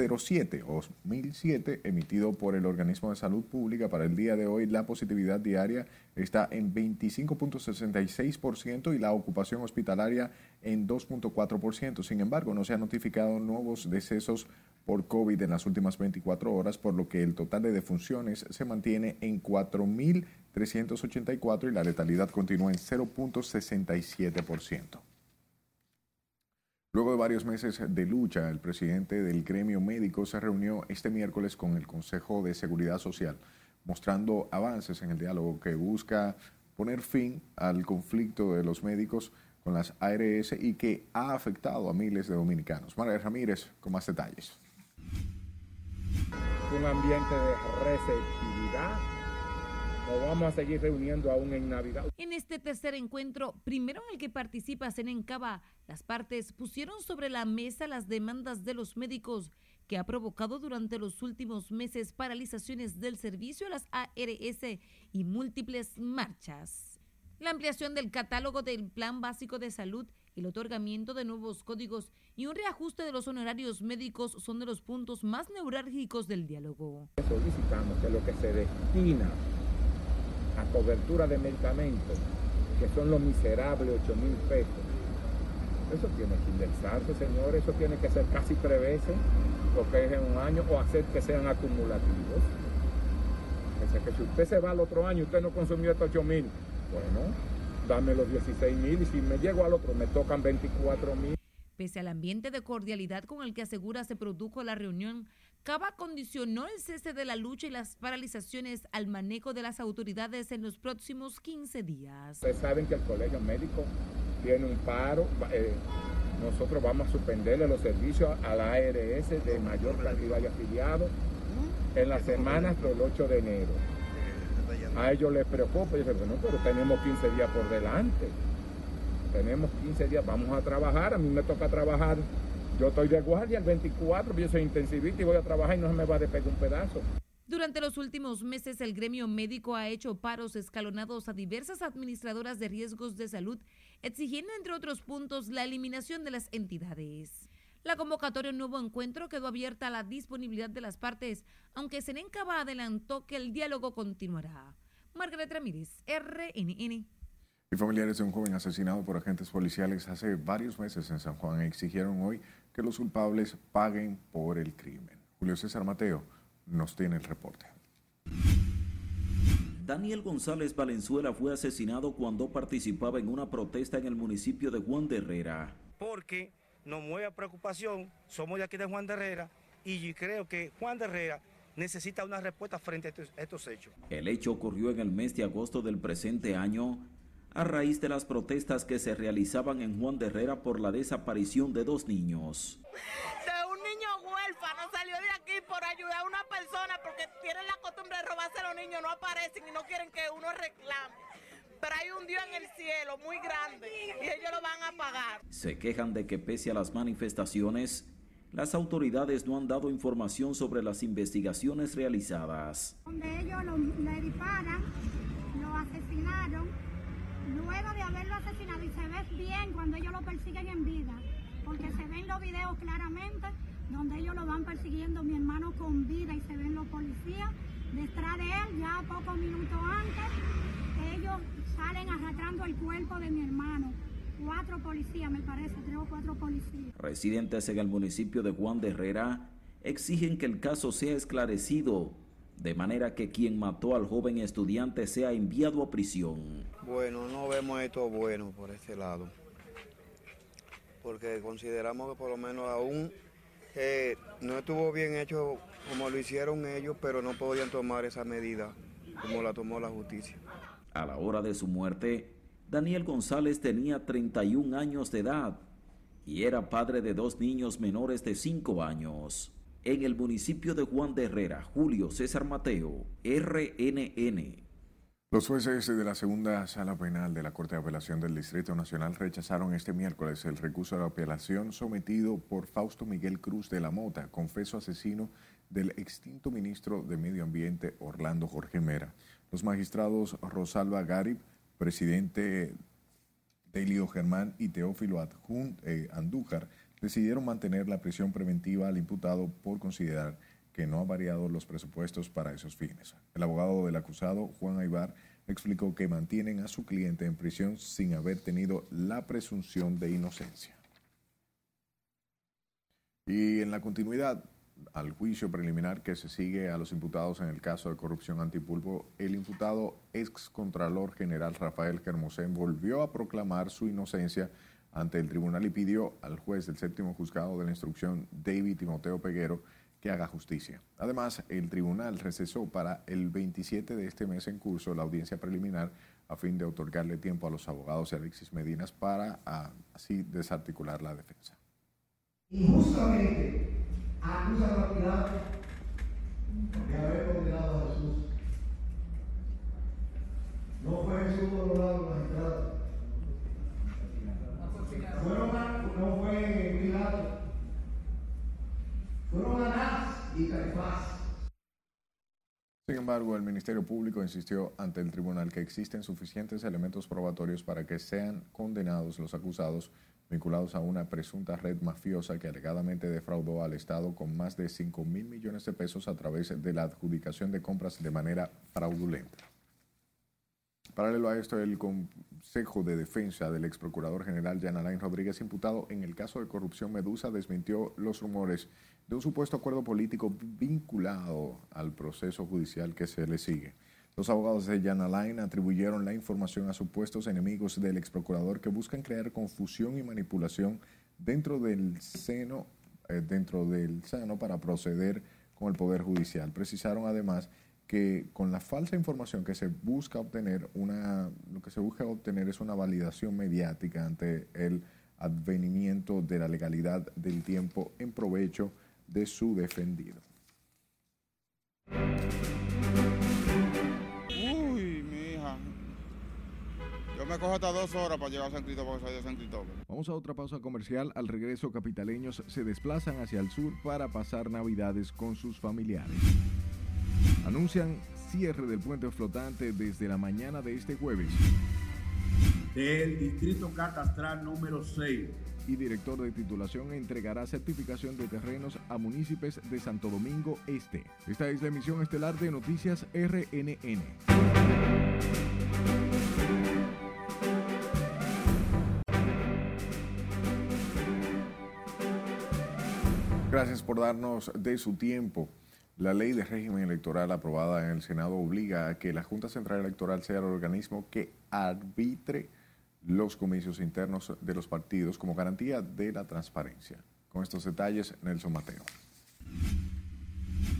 07 2007 emitido por el Organismo de Salud Pública para el día de hoy, la positividad diaria está en 25.66% y la ocupación hospitalaria en 2.4%. Sin embargo, no se han notificado nuevos decesos por COVID en las últimas 24 horas, por lo que el total de defunciones se mantiene en 4.384 y la letalidad continúa en 0.67%. Luego de varios meses de lucha, el presidente del gremio médico se reunió este miércoles con el Consejo de Seguridad Social, mostrando avances en el diálogo que busca poner fin al conflicto de los médicos con las ARS y que ha afectado a miles de dominicanos. María Ramírez con más detalles. Un ambiente de receptividad nos vamos a seguir reuniendo aún en Navidad. En este tercer encuentro, primero en el que participa Senencaba, las partes pusieron sobre la mesa las demandas de los médicos que ha provocado durante los últimos meses paralizaciones del servicio a las ARS y múltiples marchas. La ampliación del catálogo del Plan Básico de Salud, el otorgamiento de nuevos códigos y un reajuste de los honorarios médicos son de los puntos más neurálgicos del diálogo. Solicitamos que lo que se destina a cobertura de medicamentos, que son los miserables 8 mil pesos. Eso tiene que indexarse, señor, eso tiene que ser casi tres veces lo que es en un año o hacer que sean acumulativos. O sea, que si usted se va al otro año usted no consumió estos 8 mil, bueno, dame los 16 mil y si me llego al otro me tocan 24 mil. Pese al ambiente de cordialidad con el que asegura se produjo la reunión, Cava condicionó el cese de la lucha y las paralizaciones al manejo de las autoridades en los próximos 15 días. Ustedes saben que el colegio médico tiene un paro. eh, nosotros vamos a suspenderle los servicios a la ARS de mayor cantidad de afiliados en las semanas del 8 de enero. A ellos les preocupa y dicen, bueno, pero tenemos 15 días por delante. Tenemos 15 días, vamos a trabajar. A mí me toca trabajar yo estoy de guardia el 24, yo soy intensivista y voy a trabajar y no se me va a despegar un pedazo. Durante los últimos meses, el gremio médico ha hecho paros escalonados a diversas administradoras de riesgos de salud, exigiendo, entre otros puntos, la eliminación de las entidades. La convocatoria a un nuevo encuentro quedó abierta a la disponibilidad de las partes, aunque Senencaba adelantó que el diálogo continuará. Margaret Ramírez, RNN. Y familiares de un joven asesinado por agentes policiales hace varios meses en San Juan exigieron hoy que los culpables paguen por el crimen. Julio César Mateo nos tiene el reporte. Daniel González Valenzuela fue asesinado cuando participaba en una protesta en el municipio de Juan de Herrera. Porque nos mueve a preocupación, somos de aquí de Juan de Herrera y yo creo que Juan de Herrera necesita una respuesta frente a estos, a estos hechos. El hecho ocurrió en el mes de agosto del presente año a raíz de las protestas que se realizaban en Juan de Herrera por la desaparición de dos niños. De un niño huérfano salió de aquí por ayudar a una persona porque tienen la costumbre de robarse a los niños, no aparecen y no quieren que uno reclame. Pero hay un Dios en el cielo muy grande y ellos lo van a pagar. Se quejan de que pese a las manifestaciones, las autoridades no han dado información sobre las investigaciones realizadas. Donde ellos lo, le disparan, lo asesinaron luego de haberlo asesinado y se ve bien cuando ellos lo persiguen en vida, porque se ven los videos claramente donde ellos lo van persiguiendo mi hermano con vida y se ven los policías detrás de él ya pocos minutos antes ellos salen arrastrando el cuerpo de mi hermano cuatro policías me parece tres o cuatro policías Residentes en el municipio de Juan de Herrera exigen que el caso sea esclarecido de manera que quien mató al joven estudiante sea enviado a prisión. Bueno, no vemos esto bueno por este lado, porque consideramos que por lo menos aún eh, no estuvo bien hecho como lo hicieron ellos, pero no podían tomar esa medida como la tomó la justicia. A la hora de su muerte, Daniel González tenía 31 años de edad y era padre de dos niños menores de 5 años. En el municipio de Juan de Herrera, Julio César Mateo, RNN. Los jueces de la segunda sala penal de la Corte de Apelación del Distrito Nacional rechazaron este miércoles el recurso de apelación sometido por Fausto Miguel Cruz de la Mota, confeso asesino del extinto ministro de Medio Ambiente Orlando Jorge Mera. Los magistrados Rosalba Garib, presidente Delio Germán y Teófilo eh, Andújar decidieron mantener la prisión preventiva al imputado por considerar que no ha variado los presupuestos para esos fines. El abogado del acusado, Juan Aybar, explicó que mantienen a su cliente en prisión sin haber tenido la presunción de inocencia. Y en la continuidad al juicio preliminar que se sigue a los imputados en el caso de corrupción antipulpo, el imputado ex contralor general Rafael Germosén volvió a proclamar su inocencia ante el tribunal y pidió al juez del séptimo juzgado de la instrucción, David Timoteo Peguero, que haga justicia. Además, el tribunal recesó para el 27 de este mes en curso la audiencia preliminar a fin de otorgarle tiempo a los abogados de Alexis Medinas para a, así desarticular la defensa. Injustamente acusan a de haber condenado a Jesús. No fue Jesús colorado magistrado. Fueron a, no fue Pilato. Fueron Anás y Caifás. Sin embargo, el Ministerio Público insistió ante el tribunal que existen suficientes elementos probatorios para que sean condenados los acusados vinculados a una presunta red mafiosa que alegadamente defraudó al Estado con más de 5 mil millones de pesos a través de la adjudicación de compras de manera fraudulenta. Paralelo a esto, el Consejo de Defensa del ex procurador general Jan Alain Rodríguez, imputado en el caso de corrupción Medusa, desmintió los rumores de un supuesto acuerdo político vinculado al proceso judicial que se le sigue. Los abogados de Jan Alain atribuyeron la información a supuestos enemigos del ex procurador que buscan crear confusión y manipulación dentro del seno, eh, dentro del seno para proceder con el Poder Judicial. Precisaron además que con la falsa información que se busca obtener, una, lo que se busca obtener es una validación mediática ante el advenimiento de la legalidad del tiempo en provecho de su defendido. Uy, mi hija. Yo me cojo hasta dos horas para llegar a San Cristóbal, soy de San Cristóbal. Vamos a otra pausa comercial. Al regreso, capitaleños se desplazan hacia el sur para pasar navidades con sus familiares. Anuncian cierre del puente flotante desde la mañana de este jueves. Del distrito catastral número 6. Y director de titulación entregará certificación de terrenos a municipios de Santo Domingo Este. Esta es la emisión estelar de Noticias RNN. Gracias por darnos de su tiempo. La ley de régimen electoral aprobada en el Senado obliga a que la Junta Central Electoral sea el organismo que arbitre los comicios internos de los partidos como garantía de la transparencia. Con estos detalles, Nelson Mateo.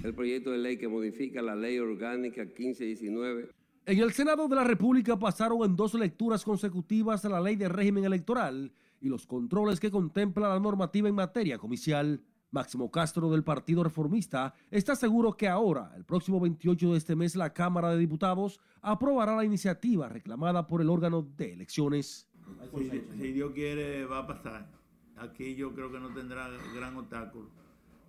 El proyecto de ley que modifica la ley orgánica 1519 en el Senado de la República pasaron en dos lecturas consecutivas la ley de régimen electoral y los controles que contempla la normativa en materia comicial. Máximo Castro del Partido Reformista está seguro que ahora, el próximo 28 de este mes, la Cámara de Diputados aprobará la iniciativa reclamada por el órgano de elecciones. Si, si Dios quiere, va a pasar. Aquí yo creo que no tendrá gran obstáculo.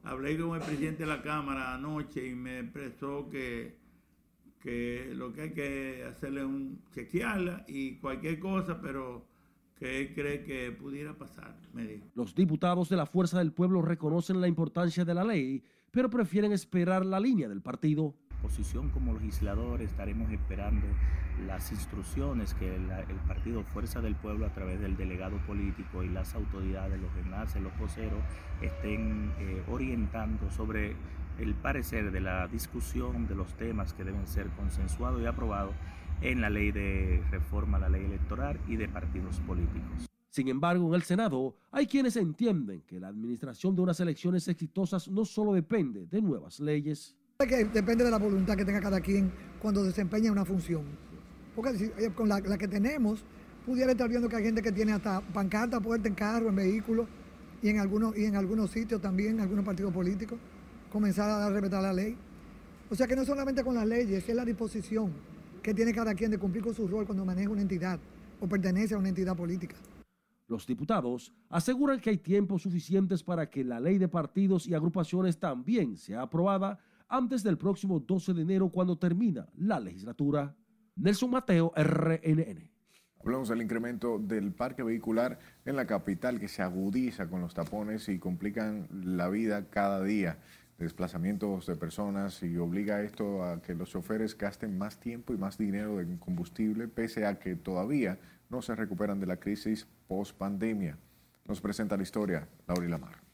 Hablé con el presidente de la Cámara anoche y me expresó que que lo que hay que hacerle es un chequearla y cualquier cosa, pero que él cree que pudiera pasar, me dijo. Los diputados de la Fuerza del Pueblo reconocen la importancia de la ley, pero prefieren esperar la línea del partido. Posición como legislador estaremos esperando las instrucciones que la, el partido Fuerza del Pueblo a través del delegado político y las autoridades, los enlaces, los voceros, estén eh, orientando sobre el parecer de la discusión de los temas que deben ser consensuados y aprobados en la ley de reforma a la ley electoral y de partidos políticos. Sin embargo, en el Senado hay quienes entienden que la administración de unas elecciones exitosas no solo depende de nuevas leyes. Que depende de la voluntad que tenga cada quien cuando desempeña una función. Porque si, con la, la, que tenemos, pudiera estar viendo que hay gente que tiene hasta pancarta puerta en carro, en vehículos, y en algunos, y en algunos sitios también, en algunos partidos políticos, comenzar a respetar la ley. O sea que no solamente con las leyes, es la disposición que tiene cada quien de cumplir con su rol cuando maneja una entidad o pertenece a una entidad política. Los diputados aseguran que hay tiempos suficientes para que la ley de partidos y agrupaciones también sea aprobada antes del próximo 12 de enero cuando termina la legislatura. Nelson Mateo, RNN. Hablamos del incremento del parque vehicular en la capital que se agudiza con los tapones y complican la vida cada día desplazamientos de personas y obliga esto a que los choferes gasten más tiempo y más dinero en combustible, pese a que todavía no se recuperan de la crisis post pandemia. Nos presenta la historia Laura Lamar.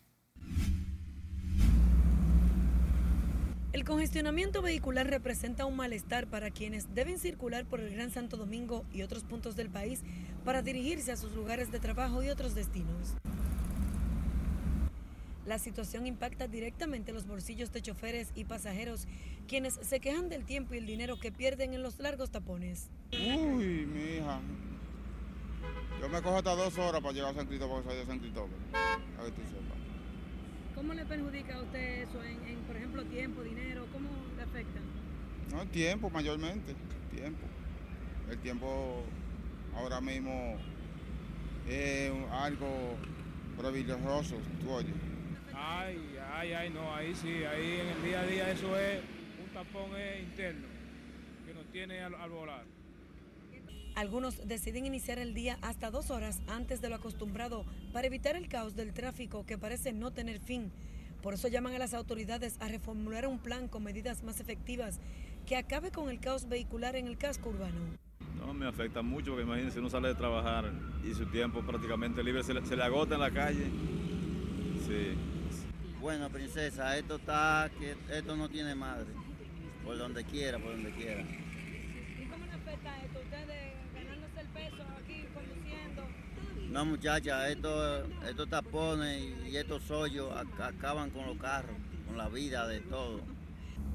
El congestionamiento vehicular representa un malestar para quienes deben circular por el Gran Santo Domingo y otros puntos del país para dirigirse a sus lugares de trabajo y otros destinos. La situación impacta directamente los bolsillos de choferes y pasajeros, quienes se quejan del tiempo y el dinero que pierden en los largos tapones. Uy, mi hija. Yo me cojo hasta dos horas para llegar a San Cristóbal, para salir de San Cristóbal. A ver tú sepas. ¿Cómo le perjudica a usted eso en, en, por ejemplo, tiempo, dinero? ¿Cómo le afecta? No, el tiempo mayormente, tiempo. El tiempo ahora mismo es algo privilegioso, tú oyes. Ay, ay, ay, no, ahí sí, ahí en el día a día eso es un tapón interno que nos tiene al, al, volar. Algunos deciden iniciar el día hasta dos horas antes de lo acostumbrado para evitar el caos del tráfico que parece no tener fin. Por eso llaman a las autoridades a reformular un plan con medidas más efectivas que acabe con el caos vehicular en el casco urbano. No, me afecta mucho porque imagínense, uno sale de trabajar y su tiempo prácticamente libre se le, se le agota en la calle. Sí. Bueno, princesa, esto está, que esto no tiene madre. Por donde quiera, por donde quiera. ¿Y cómo le afecta esto? ¿Ustedes ganándose el peso aquí conduciendo? No, muchacha, esto, estos tapones y estos hoyos acaban con los carros, con la vida de todo.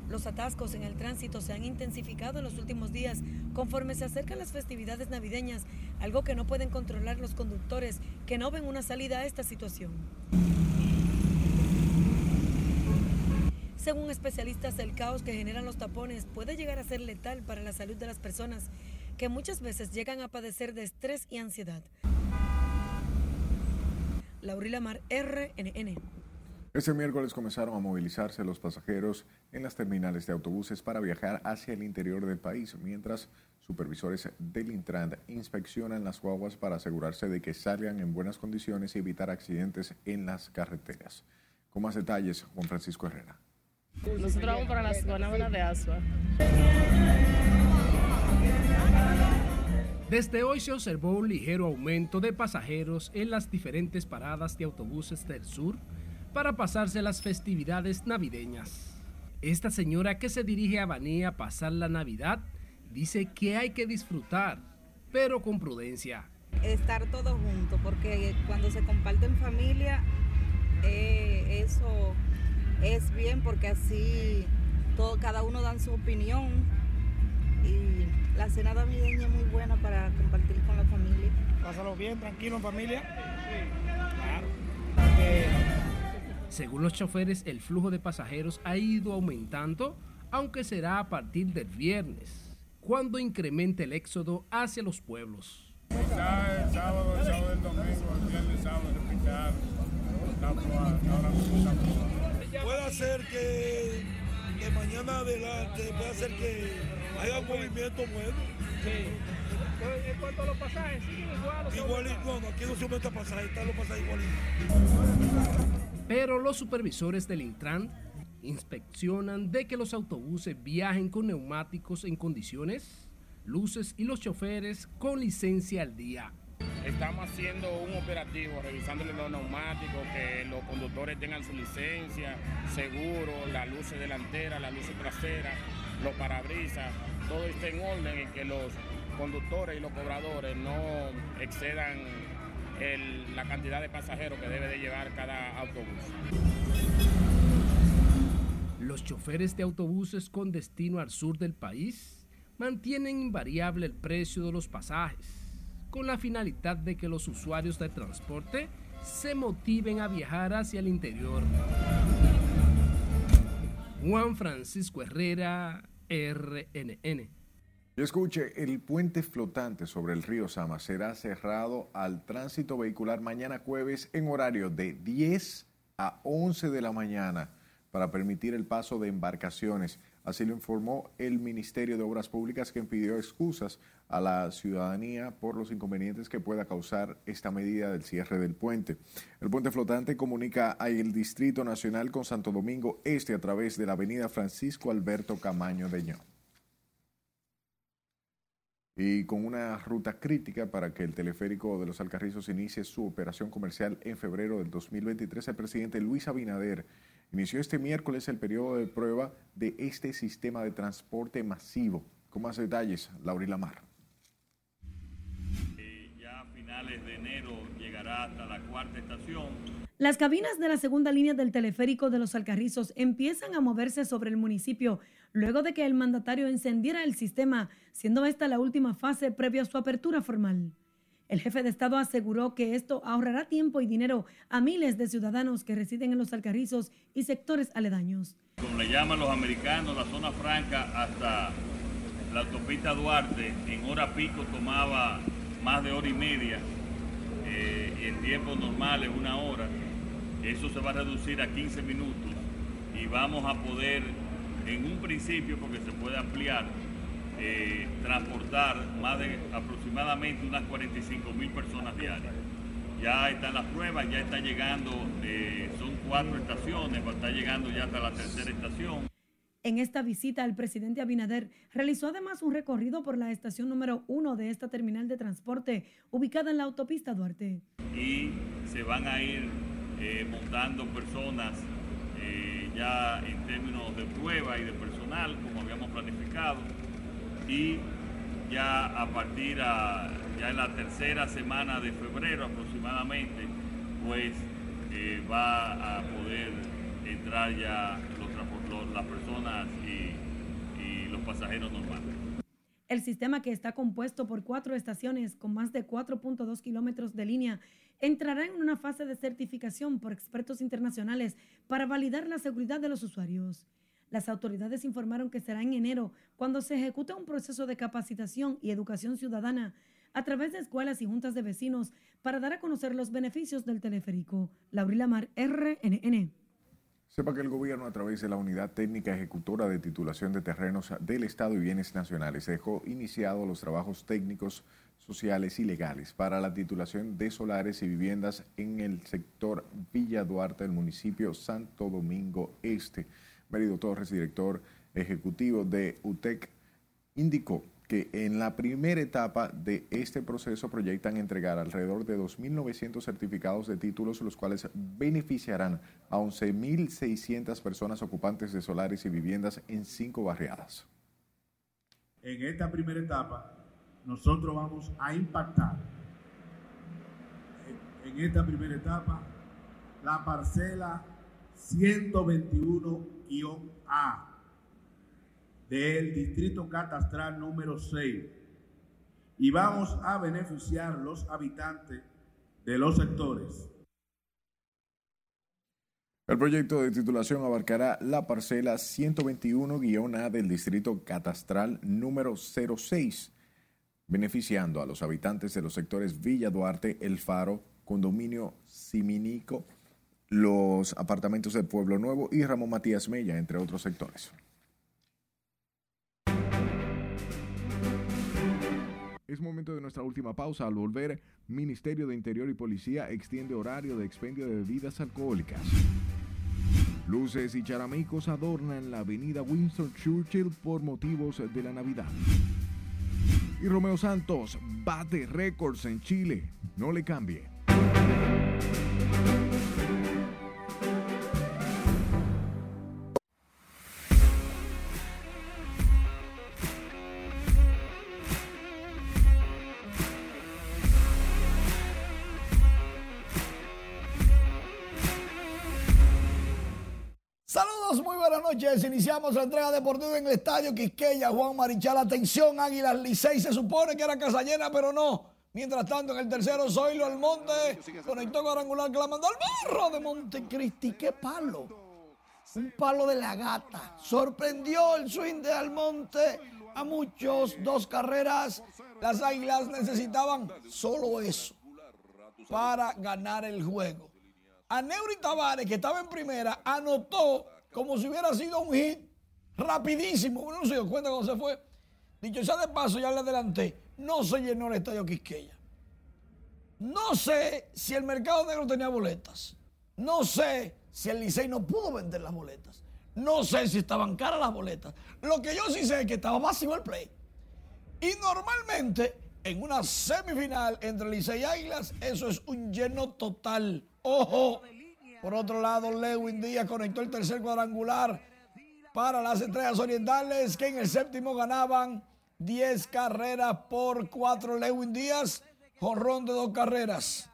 Los atascos en el tránsito se han intensificado en los últimos días conforme se acercan las festividades navideñas, algo que no pueden controlar los conductores que no ven una salida a esta situación. Según especialistas, el caos que generan los tapones puede llegar a ser letal para la salud de las personas, que muchas veces llegan a padecer de estrés y ansiedad. Laurila Mar, RNN. Este miércoles comenzaron a movilizarse los pasajeros en las terminales de autobuses para viajar hacia el interior del país, mientras supervisores del Intran inspeccionan las guaguas para asegurarse de que salgan en buenas condiciones y evitar accidentes en las carreteras. Con más detalles, Juan Francisco Herrera. Nosotros vamos para la zona de Asua. Desde hoy se observó un ligero aumento de pasajeros en las diferentes paradas de autobuses del sur para pasarse las festividades navideñas. Esta señora que se dirige a Baní a pasar la Navidad dice que hay que disfrutar, pero con prudencia. Estar todos juntos, porque cuando se comparte en familia, eh, eso es bien porque así todo, cada uno dan su opinión y la cena navideña es muy buena para compartir con la familia. Pásalo bien, tranquilo en familia. Claro. Según los choferes, el flujo de pasajeros ha ido aumentando, aunque será a partir del viernes, cuando incremente el éxodo hacia los pueblos. El sábado, el sábado, el sábado del domingo, el viernes, el sábado. Está Puede ser que, que mañana adelante puede hacer que haya un movimiento bueno. ¿En cuanto a los pasajes, siguen igual Igualito, no, no, aquí no se aumenta pasajes, están los pasajes igualitos. Pero los supervisores del Intran inspeccionan de que los autobuses viajen con neumáticos en condiciones, luces y los choferes con licencia al día. Estamos haciendo un operativo, revisándole los neumáticos, que los conductores tengan su licencia, seguro, las luces delanteras, las luces traseras, los parabrisas, todo esté en orden y que los conductores y los cobradores no excedan la cantidad de pasajeros que debe de llevar cada autobús. Los choferes de autobuses con destino al sur del país mantienen invariable el precio de los pasajes, con la finalidad de que los usuarios de transporte se motiven a viajar hacia el interior. Juan Francisco Herrera, RNN. Escuche, el puente flotante sobre el río Sama será cerrado al tránsito vehicular mañana jueves en horario de 10 a 11 de la mañana para permitir el paso de embarcaciones. Así lo informó el Ministerio de Obras Públicas, quien pidió excusas a la ciudadanía por los inconvenientes que pueda causar esta medida del cierre del puente. El puente flotante comunica al Distrito Nacional con Santo Domingo Este a través de la avenida Francisco Alberto Camaño de Ño y con una ruta crítica para que el teleférico de los Alcarrizos inicie su operación comercial en febrero del 2023, el presidente Luis Abinader inició este miércoles el periodo de prueba de este sistema de transporte masivo. Con más detalles, Laurila Mar. Ya a finales de enero llegará hasta la cuarta estación. Las cabinas de la segunda línea del teleférico de los Alcarrizos empiezan a moverse sobre el municipio luego de que el mandatario encendiera el sistema, siendo esta la última fase previa a su apertura formal. El jefe de Estado aseguró que esto ahorrará tiempo y dinero a miles de ciudadanos que residen en los Alcarrizos y sectores aledaños. Como le llaman los americanos, la zona franca hasta la autopista Duarte, en hora pico tomaba más de hora y media eh, y en tiempos normales una hora. Eso se va a reducir a 15 minutos y vamos a poder, en un principio, porque se puede ampliar, eh, transportar más de aproximadamente unas 45 mil personas diarias. Ya están las pruebas, ya está llegando, eh, son cuatro estaciones, va a estar llegando ya hasta la tercera estación. En esta visita, el presidente Abinader realizó además un recorrido por la estación número uno de esta terminal de transporte, ubicada en la autopista Duarte. y se van a ir eh, montando personas eh, ya en términos de prueba y de personal, como habíamos planificado, y ya a partir a, ya en la tercera semana de febrero aproximadamente, pues eh, va a poder entrar ya los los- las personas y, y los pasajeros normales. El sistema, que está compuesto por cuatro estaciones con más de 4.2 kilómetros de línea, entrará en una fase de certificación por expertos internacionales para validar la seguridad de los usuarios. Las autoridades informaron que será en enero cuando se ejecute un proceso de capacitación y educación ciudadana a través de escuelas y juntas de vecinos para dar a conocer los beneficios del teleférico. Laurila Mar, RNN. Sepa que el gobierno, a través de la Unidad Técnica Ejecutora de Titulación de Terrenos del Estado y Bienes Nacionales, dejó iniciados los trabajos técnicos, sociales y legales para la titulación de solares y viviendas en el sector Villa Duarte del municipio Santo Domingo Este. Mérido Torres, director ejecutivo de UTEC, indicó que en la primera etapa de este proceso proyectan entregar alrededor de 2.900 certificados de títulos, los cuales beneficiarán a 11.600 personas ocupantes de solares y viviendas en cinco barriadas. En esta primera etapa, nosotros vamos a impactar en, esta primera etapa la parcela 121-A del distrito catastral número 6 y vamos a beneficiar los habitantes de los sectores. El proyecto de titulación abarcará la parcela 121-A del distrito catastral número 06, beneficiando a los habitantes de los sectores Villa Duarte, El Faro, Condominio Siminico, los apartamentos del Pueblo Nuevo y Ramón Matías Mella, entre otros sectores. Es momento de nuestra última pausa. Al volver, Ministerio de Interior y Policía extiende horario de expendio de bebidas alcohólicas. Luces y charamicos adornan la avenida Winston Churchill por motivos de la Navidad. Y Romeo Santos bate récords en Chile. No le cambie. Noches. Iniciamos la entrega deportiva en el estadio Quisqueya. Juan Marichal, atención, Águilas Licey. Se supone que era casa llena, pero no. Mientras tanto, en el tercero, Zoilo Almonte conectó cuadrangular que la mandó al barro de Montecristi. ¡Qué palo! Un palo de la gata. Sorprendió el swing de Almonte a muchos. Dos carreras. Las Águilas necesitaban solo eso para ganar el juego. A Neuri Tavares, que estaba en primera, anotó como si hubiera sido un hit rapidísimo. Uno no se dio cuenta cuando se fue. Dicho sea de paso, ya le adelanté. No se llenó el estadio Quisqueya. No sé si el mercado negro tenía boletas. No sé si el Licey no pudo vender las boletas. No sé si estaban caras las boletas. Lo que yo sí sé es que estaba vacío el play. Y normalmente, en una semifinal entre Licey y Águilas, eso es un lleno total. Ojo. Por otro lado, Lewin Díaz conectó el tercer cuadrangular para las estrellas orientales, que en el séptimo ganaban 10 carreras por 4. Lewin Díaz, jonrón de dos carreras.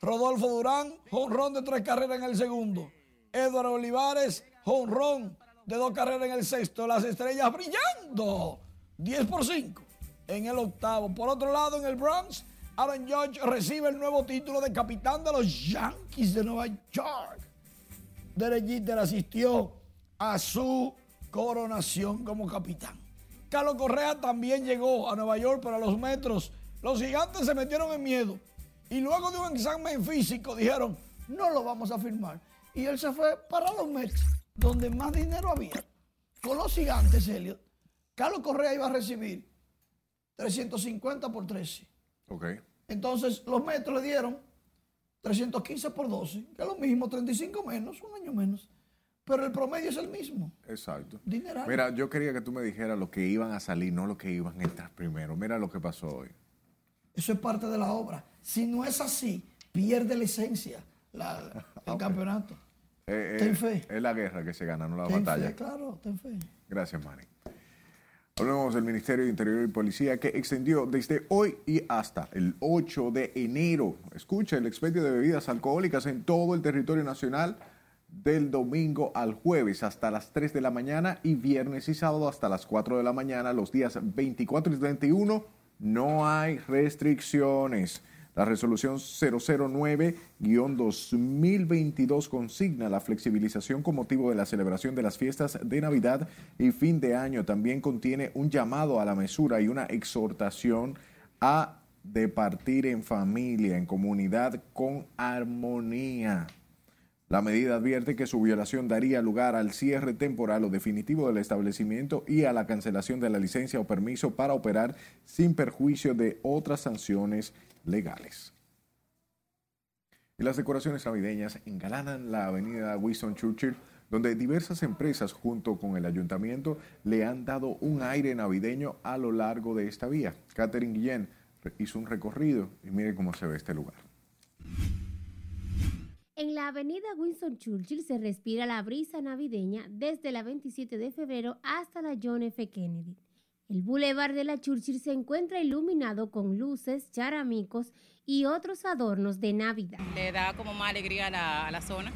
Rodolfo Durán, jonrón de tres carreras en el segundo. Eduardo Olivares, jonrón de dos carreras en el sexto. Las estrellas brillando. 10 por 5 en el octavo. Por otro lado, en el Bronx, Aaron Judge recibe el nuevo título de capitán de los Yankees de Nueva York. Derek Jeter asistió a su coronación como capitán. Carlos Correa también llegó a Nueva York para los metros. Los gigantes se metieron en miedo y luego de un examen físico dijeron, no lo vamos a firmar. Y él se fue para los Mets, donde más dinero había. Con los gigantes, Elliot, Carlos Correa iba a recibir 350 por 13. Entonces los metros le dieron 315 por 12, que es lo mismo, 35 menos, un año menos. Pero el promedio es el mismo. Exacto. Dineral. Mira, yo quería que tú me dijeras lo que iban a salir, no lo que iban a entrar primero. Mira lo que pasó hoy. Eso es parte de la obra. Si no es así, pierde la esencia la- el campeonato. Eh, Ten eh, fe. Es la guerra que se gana, no la Ten batalla. fe, claro, ten fe. Gracias, Manny. Hablemos del Ministerio de Interior y Policía que extendió desde hoy y hasta el 8 de enero. Escucha el expendio de bebidas alcohólicas en todo el territorio nacional del domingo al jueves hasta las 3 de la mañana y viernes y sábado hasta las 4 de la mañana. Los días 24 y 31 no hay restricciones. La resolución 009-2022 consigna la flexibilización con motivo de la celebración de las fiestas de Navidad y fin de año. También contiene un llamado a la mesura y una exhortación a departir en familia, en comunidad, con armonía. La medida advierte que su violación daría lugar al cierre temporal o definitivo del establecimiento y a la cancelación de la licencia o permiso para operar sin perjuicio de otras sanciones legales. Y las decoraciones navideñas engalanan la avenida Winston Churchill, donde diversas empresas junto con el ayuntamiento le han dado un aire navideño a lo largo de esta vía. Catherine Guillén hizo un recorrido y mire cómo se ve este lugar. En la avenida Winston Churchill se respira la brisa navideña desde la 27 de febrero hasta la John F. Kennedy. El bulevar de la Churchill se encuentra iluminado con luces, charamicos y otros adornos de Navidad. Le da como más alegría a la, a la zona.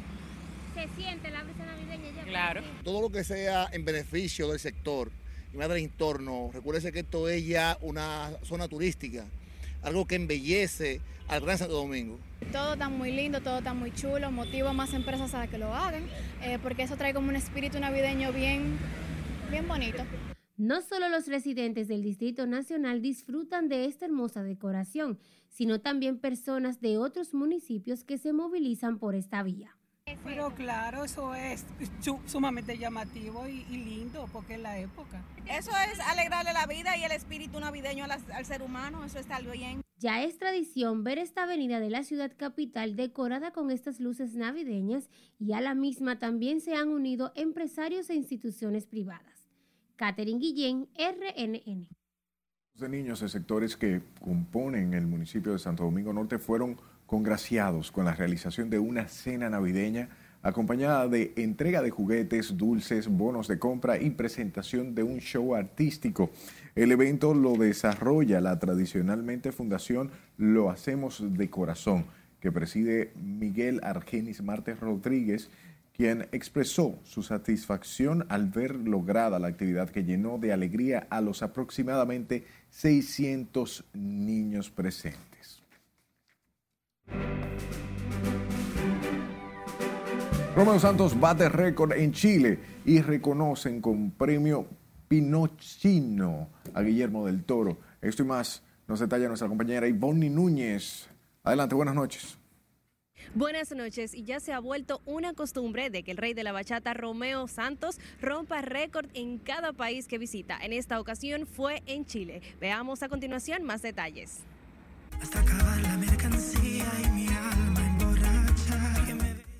¿Se siente la brisa navideña ya? Claro. Todo lo que sea en beneficio del sector y más del entorno. Recuérdese que esto es ya una zona turística, algo que embellece al Gran Santo Domingo. Todo está muy lindo, todo está muy chulo, motiva a más empresas a que lo hagan, eh, porque eso trae como un espíritu navideño bien, bien bonito. No solo los residentes del Distrito Nacional disfrutan de esta hermosa decoración, sino también personas de otros municipios que se movilizan por esta vía. Pero claro, eso es su- sumamente llamativo y, y lindo porque es la época. Eso es alegrarle la vida y el espíritu navideño a las- al ser humano, eso está bien. Ya es tradición ver esta avenida de la ciudad capital decorada con estas luces navideñas y a la misma también se han unido empresarios e instituciones privadas. Catherine Guillén, RNN. de niños de sectores que componen el municipio de Santo Domingo Norte fueron congraciados con la realización de una cena navideña acompañada de entrega de juguetes, dulces, bonos de compra y presentación de un show artístico. El evento lo desarrolla la tradicionalmente Fundación Lo Hacemos de Corazón, que preside Miguel Argenis Martes Rodríguez, quien expresó su satisfacción al ver lograda la actividad que llenó de alegría a los aproximadamente 600 niños presentes. Romeo Santos bate récord en Chile y reconocen con premio Pinochino a Guillermo del Toro. Esto y más nos detalla nuestra compañera Ivonne Núñez. Adelante, buenas noches. Buenas noches y ya se ha vuelto una costumbre de que el rey de la bachata Romeo Santos rompa récord en cada país que visita. En esta ocasión fue en Chile. Veamos a continuación más detalles.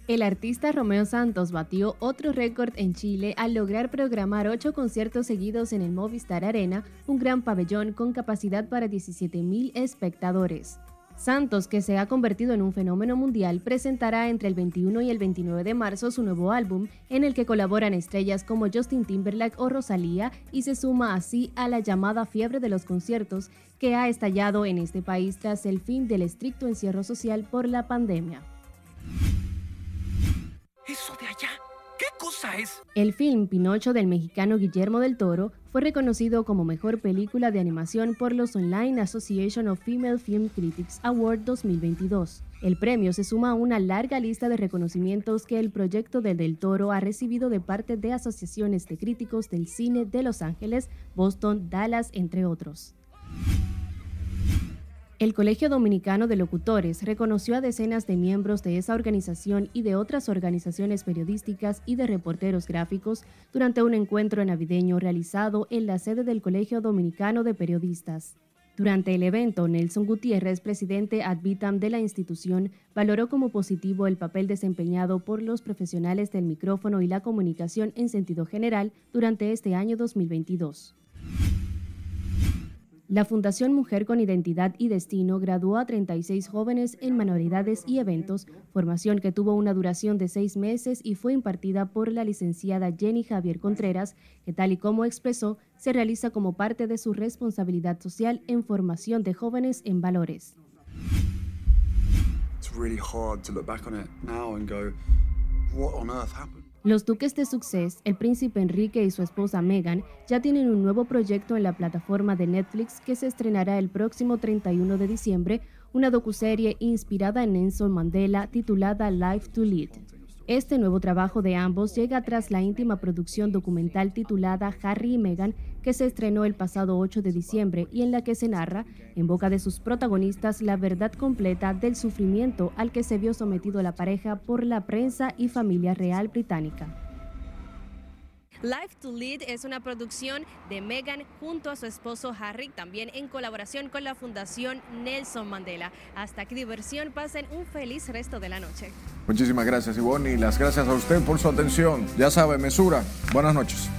El artista Romeo Santos batió otro récord en Chile al lograr programar ocho conciertos seguidos en el Movistar Arena, un gran pabellón con capacidad para 17.000 espectadores. Santos, que se ha convertido en un fenómeno mundial, presentará entre el 21 y el 29 de marzo su nuevo álbum, en el que colaboran estrellas como Justin Timberlake o Rosalía, y se suma así a la llamada fiebre de los conciertos que ha estallado en este país tras el fin del estricto encierro social por la pandemia. ¿Eso de allá? ¿Qué cosa es? El film Pinocho del mexicano Guillermo del Toro fue reconocido como mejor película de animación por los Online Association of Female Film Critics Award 2022. El premio se suma a una larga lista de reconocimientos que el proyecto de Del Toro ha recibido de parte de asociaciones de críticos del cine de Los Ángeles, Boston, Dallas, entre otros. El Colegio Dominicano de Locutores reconoció a decenas de miembros de esa organización y de otras organizaciones periodísticas y de reporteros gráficos durante un encuentro navideño realizado en la sede del Colegio Dominicano de Periodistas. Durante el evento, Nelson Gutiérrez, presidente ad vitam de la institución, valoró como positivo el papel desempeñado por los profesionales del micrófono y la comunicación en sentido general durante este año 2022. La Fundación Mujer con Identidad y Destino graduó a 36 jóvenes en manualidades y eventos, formación que tuvo una duración de seis meses y fue impartida por la licenciada Jenny Javier Contreras, que tal y como expresó, se realiza como parte de su responsabilidad social en formación de jóvenes en valores. It's really hard to look back on it now and go, what on earth happened? Los duques de Success, el príncipe Enrique y su esposa Meghan, ya tienen un nuevo proyecto en la plataforma de Netflix que se estrenará el próximo 31 de diciembre, una docuserie inspirada en Nelson Mandela titulada Life to Lead. Este nuevo trabajo de ambos llega tras la íntima producción documental titulada Harry y Meghan, que se estrenó el pasado 8 de diciembre y en la que se narra, en boca de sus protagonistas, la verdad completa del sufrimiento al que se vio sometido la pareja por la prensa y familia real británica. Life to Lead es una producción de Meghan junto a su esposo Harry, también en colaboración con la Fundación Nelson Mandela. Hasta aquí diversión, pasen un feliz resto de la noche. Muchísimas gracias, Ivonne, y las gracias a usted por su atención. Ya sabe, mesura. Buenas noches.